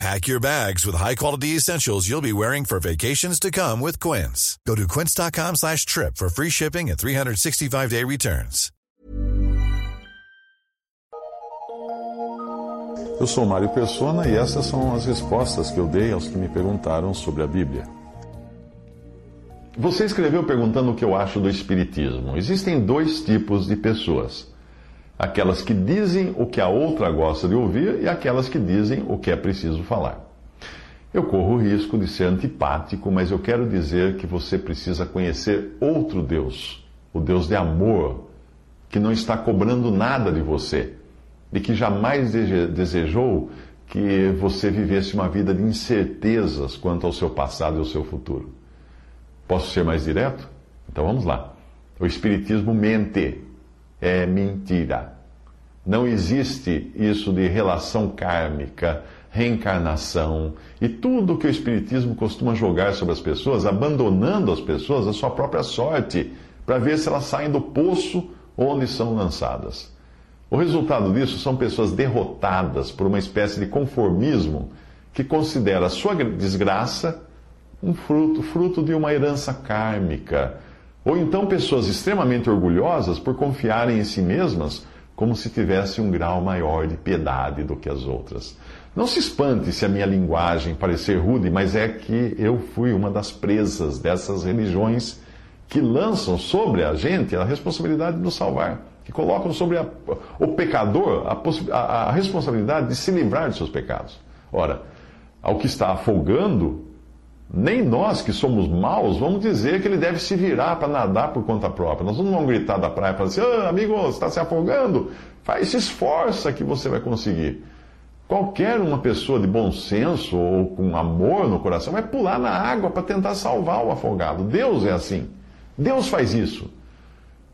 Pack your bags with high-quality essentials you'll be wearing for vacations to come with Quince. Go to quince.com slash trip for free shipping and 365-day returns. Eu sou Mário Persona e essas são as respostas que eu dei aos que me perguntaram sobre a Bíblia. Você escreveu perguntando o que eu acho do Espiritismo. Existem dois tipos de pessoas. Aquelas que dizem o que a outra gosta de ouvir e aquelas que dizem o que é preciso falar. Eu corro o risco de ser antipático, mas eu quero dizer que você precisa conhecer outro Deus, o Deus de amor, que não está cobrando nada de você e que jamais desejou que você vivesse uma vida de incertezas quanto ao seu passado e ao seu futuro. Posso ser mais direto? Então vamos lá. O Espiritismo mente é mentira. Não existe isso de relação kármica, reencarnação e tudo que o Espiritismo costuma jogar sobre as pessoas, abandonando as pessoas à sua própria sorte, para ver se elas saem do poço onde são lançadas. O resultado disso são pessoas derrotadas por uma espécie de conformismo que considera a sua desgraça um fruto, fruto de uma herança kármica ou então pessoas extremamente orgulhosas por confiarem em si mesmas como se tivessem um grau maior de piedade do que as outras. Não se espante se a minha linguagem parecer rude, mas é que eu fui uma das presas dessas religiões que lançam sobre a gente a responsabilidade de nos salvar, que colocam sobre a, o pecador a, a, a responsabilidade de se livrar de seus pecados. Ora, ao que está afogando, nem nós que somos maus vamos dizer que ele deve se virar para nadar por conta própria. Nós não vamos gritar da praia para dizer, assim, ah, amigo, você está se afogando. Faz, se esforça que você vai conseguir. Qualquer uma pessoa de bom senso ou com amor no coração vai pular na água para tentar salvar o afogado. Deus é assim. Deus faz isso.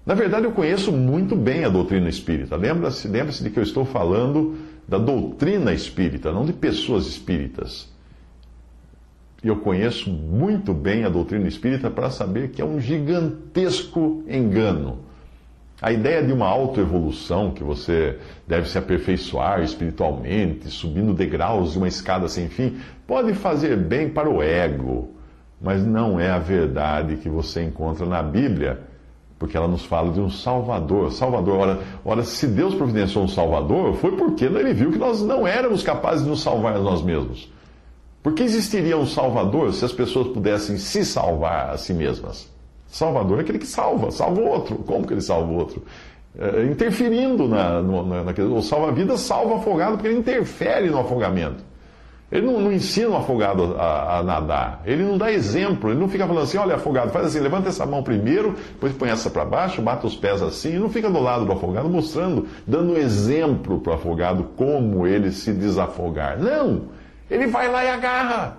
Na verdade, eu conheço muito bem a doutrina espírita. Lembra-se lembra de que eu estou falando da doutrina espírita, não de pessoas espíritas. E eu conheço muito bem a doutrina espírita para saber que é um gigantesco engano. A ideia de uma autoevolução, que você deve se aperfeiçoar espiritualmente, subindo degraus de uma escada sem fim, pode fazer bem para o ego, mas não é a verdade que você encontra na Bíblia, porque ela nos fala de um Salvador. Salvador, ora, ora se Deus providenciou um Salvador, foi porque ele viu que nós não éramos capazes de nos salvar nós mesmos. Por que existiria um Salvador se as pessoas pudessem se salvar a si mesmas? Salvador é aquele que salva, salva o outro. Como que ele salva o outro? É, interferindo na, na. O salva-vidas salva afogado porque ele interfere no afogamento. Ele não, não ensina o afogado a, a, nadar. Ele não dá exemplo. Ele não fica falando assim: olha, afogado, faz assim, levanta essa mão primeiro, depois põe essa para baixo, bate os pés assim. E não fica do lado do afogado mostrando, dando exemplo para o afogado como ele se desafogar. Não! Ele vai lá e agarra.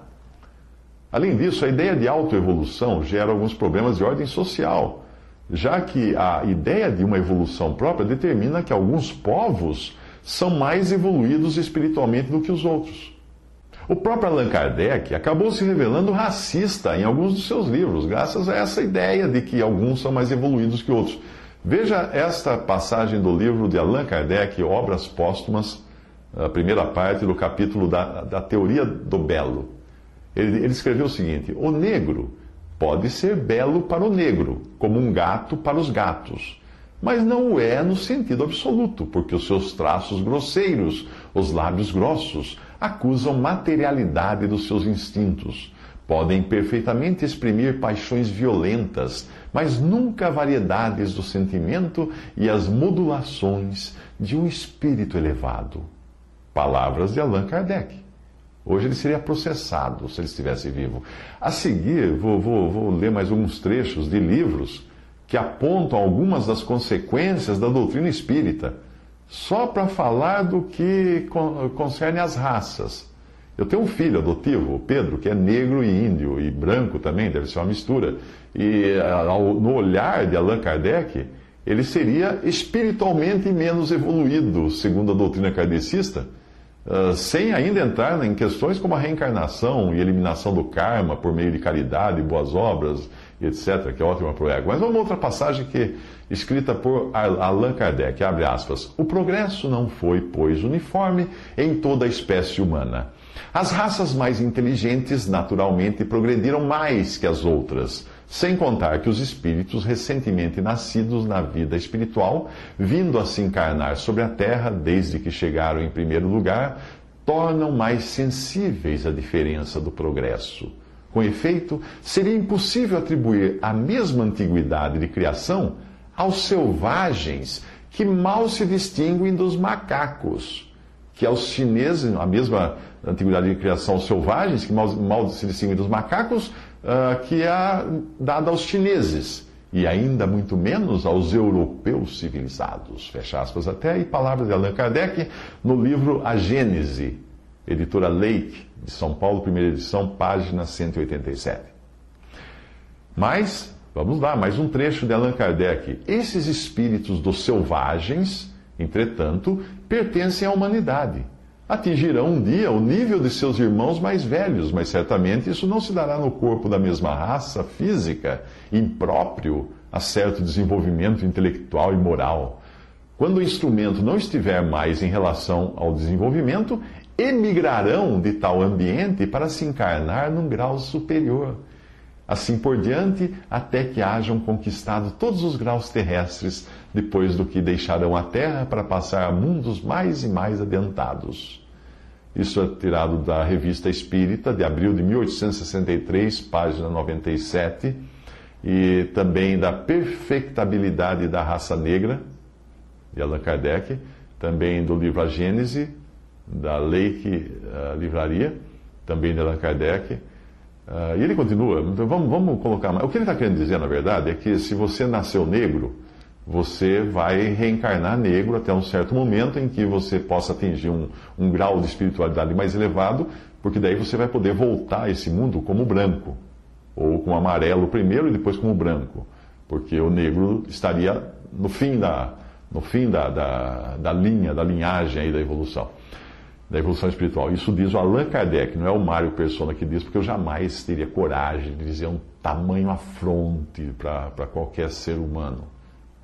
Além disso, a ideia de autoevolução gera alguns problemas de ordem social, já que a ideia de uma evolução própria determina que alguns povos são mais evoluídos espiritualmente do que os outros. O próprio Allan Kardec acabou se revelando racista em alguns dos seus livros, graças a essa ideia de que alguns são mais evoluídos que outros. Veja esta passagem do livro de Allan Kardec, Obras Póstumas, a primeira parte do capítulo da, da teoria do belo. Ele, ele escreveu o seguinte: O negro pode ser belo para o negro, como um gato para os gatos mas não o é no sentido absoluto, porque os seus traços grosseiros, os lábios grossos, acusam materialidade dos seus instintos. Podem perfeitamente exprimir paixões violentas, mas nunca variedades do sentimento e as modulações de um espírito elevado. Palavras de Allan Kardec. Hoje ele seria processado se ele estivesse vivo. A seguir, vou, vou, vou ler mais alguns trechos de livros que apontam algumas das consequências da doutrina espírita, só para falar do que concerne as raças. Eu tenho um filho adotivo, o Pedro, que é negro e índio, e branco também, deve ser uma mistura. E no olhar de Allan Kardec, ele seria espiritualmente menos evoluído, segundo a doutrina kardecista, uh, sem ainda entrar em questões como a reencarnação e eliminação do karma por meio de caridade, boas obras, etc., que é ótima para o ego. Mas vamos a outra passagem que é escrita por Allan Kardec, abre aspas. O progresso não foi, pois, uniforme em toda a espécie humana. As raças mais inteligentes, naturalmente, progrediram mais que as outras sem contar que os espíritos recentemente nascidos na vida espiritual, vindo a se encarnar sobre a terra desde que chegaram em primeiro lugar, tornam mais sensíveis à diferença do progresso. Com efeito, seria impossível atribuir a mesma antiguidade de criação aos selvagens que mal se distinguem dos macacos, que aos chineses, a mesma antiguidade de criação aos selvagens que mal, mal se distinguem dos macacos, uh, que é dada aos chineses e ainda muito menos aos europeus civilizados. Fecha aspas até aí, palavras de Allan Kardec no livro A Gênese, editora Leite, de São Paulo, primeira edição, página 187. Mas, vamos lá, mais um trecho de Allan Kardec. Esses espíritos dos selvagens, entretanto, pertencem à humanidade atingirão um dia o nível de seus irmãos mais velhos, mas certamente isso não se dará no corpo da mesma raça física, impróprio a certo desenvolvimento intelectual e moral. Quando o instrumento não estiver mais em relação ao desenvolvimento, emigrarão de tal ambiente para se encarnar num grau superior. Assim por diante, até que hajam conquistado todos os graus terrestres, depois do que deixarão a Terra para passar a mundos mais e mais adiantados. Isso é tirado da Revista Espírita, de abril de 1863, página 97, e também da Perfectabilidade da Raça Negra, de Allan Kardec, também do livro A Gênese, da Lake uh, Livraria, também de Allan Kardec. Uh, e ele continua, então vamos, vamos colocar mais. O que ele está querendo dizer, na verdade, é que se você nasceu negro, você vai reencarnar negro até um certo momento em que você possa atingir um, um grau de espiritualidade mais elevado, porque daí você vai poder voltar a esse mundo como branco, ou com amarelo primeiro e depois como branco, porque o negro estaria no fim da, no fim da, da, da linha, da linhagem aí da evolução, da evolução espiritual. Isso diz o Allan Kardec, não é o Mário Persona que diz, porque eu jamais teria coragem de dizer um tamanho afronte para qualquer ser humano.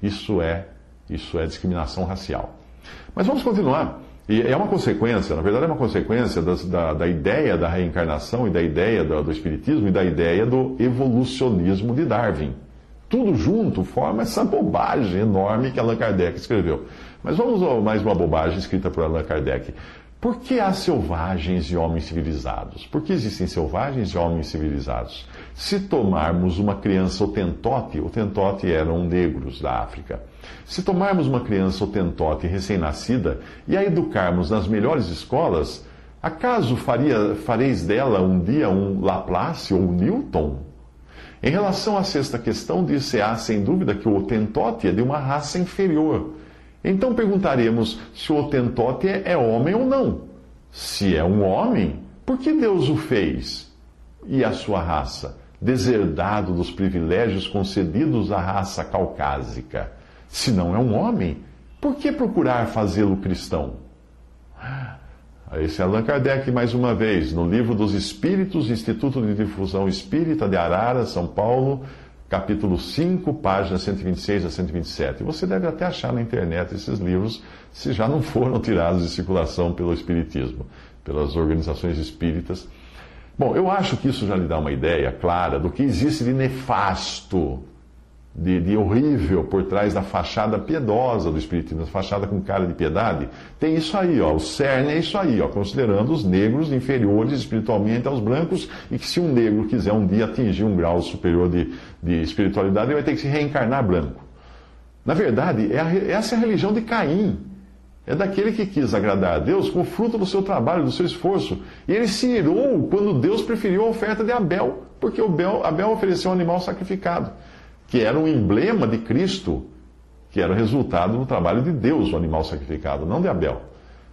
Isso é, isso é discriminação racial. Mas vamos continuar. E é uma consequência, na verdade é uma consequência das, da, da, ideia da reencarnação e da ideia do, do Espiritismo e da ideia do evolucionismo de Darwin. Tudo junto forma essa bobagem enorme que Allan Kardec escreveu. Mas vamos a mais uma bobagem escrita por Allan Kardec. Por que há selvagens e homens civilizados? Por que existem selvagens e homens civilizados? Se tomarmos uma criança otentote, otentote eram negros da África. Se tomarmos uma criança otentote recém-nascida e a educarmos nas melhores escolas, acaso faria, fareis dela um dia um Laplace ou um Newton? Em relação à sexta questão, dir-se-á sem dúvida que o otentote é de uma raça inferior então perguntaremos se o Otentote é homem ou não. Se é um homem, por que Deus o fez? E a sua raça? Deserdado dos privilégios concedidos à raça caucásica. Se não é um homem, por que procurar fazê-lo cristão? Esse é Allan Kardec, mais uma vez, no livro dos Espíritos, Instituto de Difusão Espírita de Arara, São Paulo, capítulo 5, páginas 126 a 127. Você deve até achar na internet esses livros, se já não foram tirados de circulação pelo Espiritismo, pelas organizações espíritas. Bom, eu acho que isso já lhe dá uma ideia clara do que existe de nefasto de, de, horrível por trás da fachada piedosa do Espiritismo, da fachada com cara de piedade, tem isso aí, ó, o cerne é isso aí, ó, considerando os negros inferiores espiritualmente aos brancos e que se um negro quiser um dia atingir um grau superior de, de espiritualidade, ele vai ter que se reencarnar branco. Na verdade, é a, essa é a religião de Caim. É daquele que quis agradar a Deus com o fruto do seu trabalho, do seu esforço. E ele se irou quando Deus preferiu a oferta de Abel, porque Abel ofereceu um animal sacrificado que era um emblema de Cristo, que era o resultado do trabalho de Deus, o animal sacrificado, não de Abel.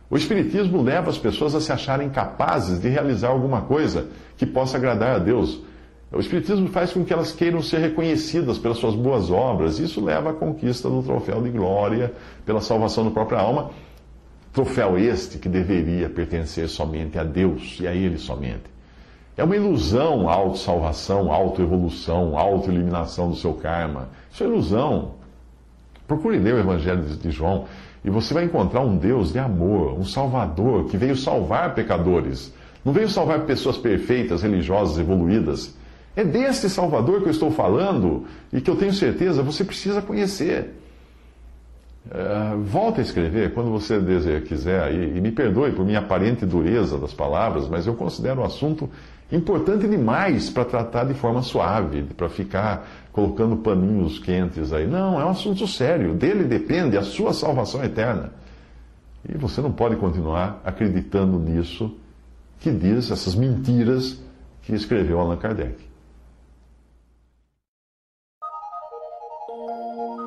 O Espiritismo leva as pessoas a se acharem capazes de realizar alguma coisa que possa agradar a Deus. O Espiritismo faz com que elas queiram ser reconhecidas pelas suas boas obras. Isso leva à conquista do troféu de glória, pela salvação da própria alma. Troféu este que deveria pertencer somente a Deus e a Ele somente. É uma ilusão a autossalvação, autoevolução, autoeliminação do seu karma. Isso é ilusão. Procure ler o Evangelho de João e você vai encontrar um Deus de amor, um Salvador que veio salvar pecadores. Não veio salvar pessoas perfeitas, religiosas, evoluídas. É desse Salvador que eu estou falando e que eu tenho certeza você precisa conhecer. Uh, volta a escrever quando você deseja, quiser, e, me perdoe por minha aparente dureza das palavras, mas eu considero o assunto importante demais para tratar de forma suave, para ficar colocando paninhos quentes aí. Não, é um assunto sério, dele depende a sua salvação eterna. E você não pode continuar acreditando nisso que diz essas mentiras que escreveu Allan Kardec. thank you